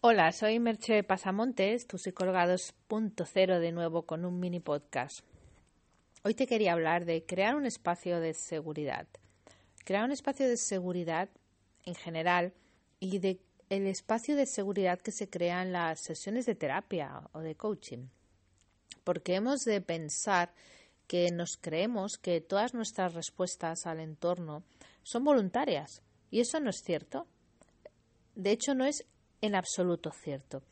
Hola, soy Merche Pasamontes, tu psicóloga 2.0 de nuevo con un mini podcast. Hoy te quería hablar de crear un espacio de seguridad. Crear un espacio de seguridad en general y de el espacio de seguridad que se crea en las sesiones de terapia o de coaching. Porque hemos de pensar que nos creemos que todas nuestras respuestas al entorno son voluntarias. Y eso no es cierto. De hecho, no es en absoluto cierto.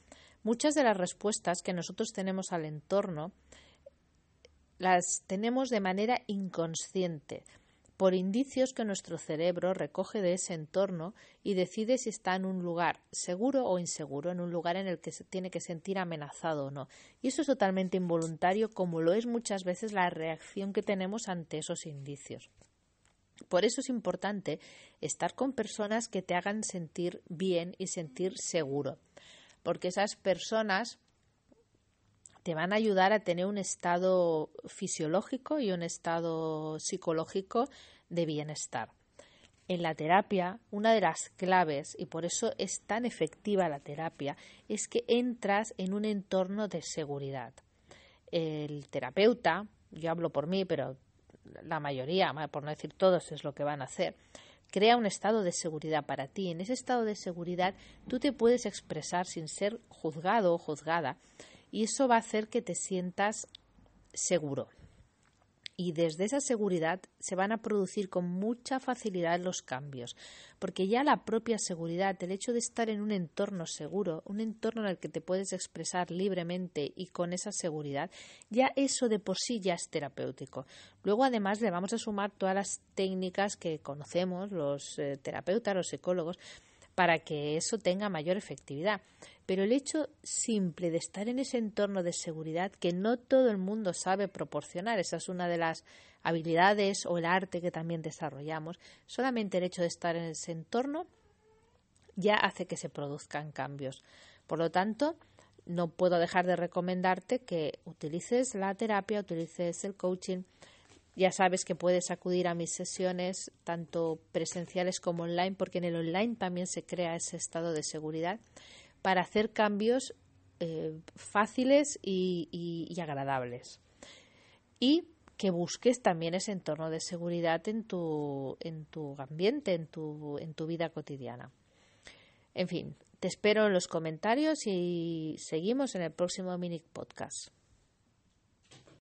Muchas de las respuestas que nosotros tenemos al entorno las tenemos de manera inconsciente, por indicios que nuestro cerebro recoge de ese entorno y decide si está en un lugar seguro o inseguro, en un lugar en el que se tiene que sentir amenazado o no. Y eso es totalmente involuntario, como lo es muchas veces la reacción que tenemos ante esos indicios. Por eso es importante estar con personas que te hagan sentir bien y sentir seguro, porque esas personas te van a ayudar a tener un estado fisiológico y un estado psicológico de bienestar. En la terapia, una de las claves, y por eso es tan efectiva la terapia, es que entras en un entorno de seguridad. El terapeuta, yo hablo por mí, pero la mayoría, por no decir todos, es lo que van a hacer, crea un estado de seguridad para ti. En ese estado de seguridad tú te puedes expresar sin ser juzgado o juzgada y eso va a hacer que te sientas seguro y desde esa seguridad se van a producir con mucha facilidad los cambios, porque ya la propia seguridad, el hecho de estar en un entorno seguro, un entorno en el que te puedes expresar libremente y con esa seguridad, ya eso de por sí ya es terapéutico. Luego además le vamos a sumar todas las técnicas que conocemos los eh, terapeutas, los psicólogos, para que eso tenga mayor efectividad. Pero el hecho simple de estar en ese entorno de seguridad que no todo el mundo sabe proporcionar, esa es una de las habilidades o el arte que también desarrollamos, solamente el hecho de estar en ese entorno ya hace que se produzcan cambios. Por lo tanto, no puedo dejar de recomendarte que utilices la terapia, utilices el coaching, ya sabes que puedes acudir a mis sesiones, tanto presenciales como online, porque en el online también se crea ese estado de seguridad para hacer cambios eh, fáciles y, agradables. Y que busques también ese entorno de seguridad en tu, en tu ambiente, en tu, en tu vida cotidiana. En fin, te espero en los comentarios y seguimos en el próximo mini podcast.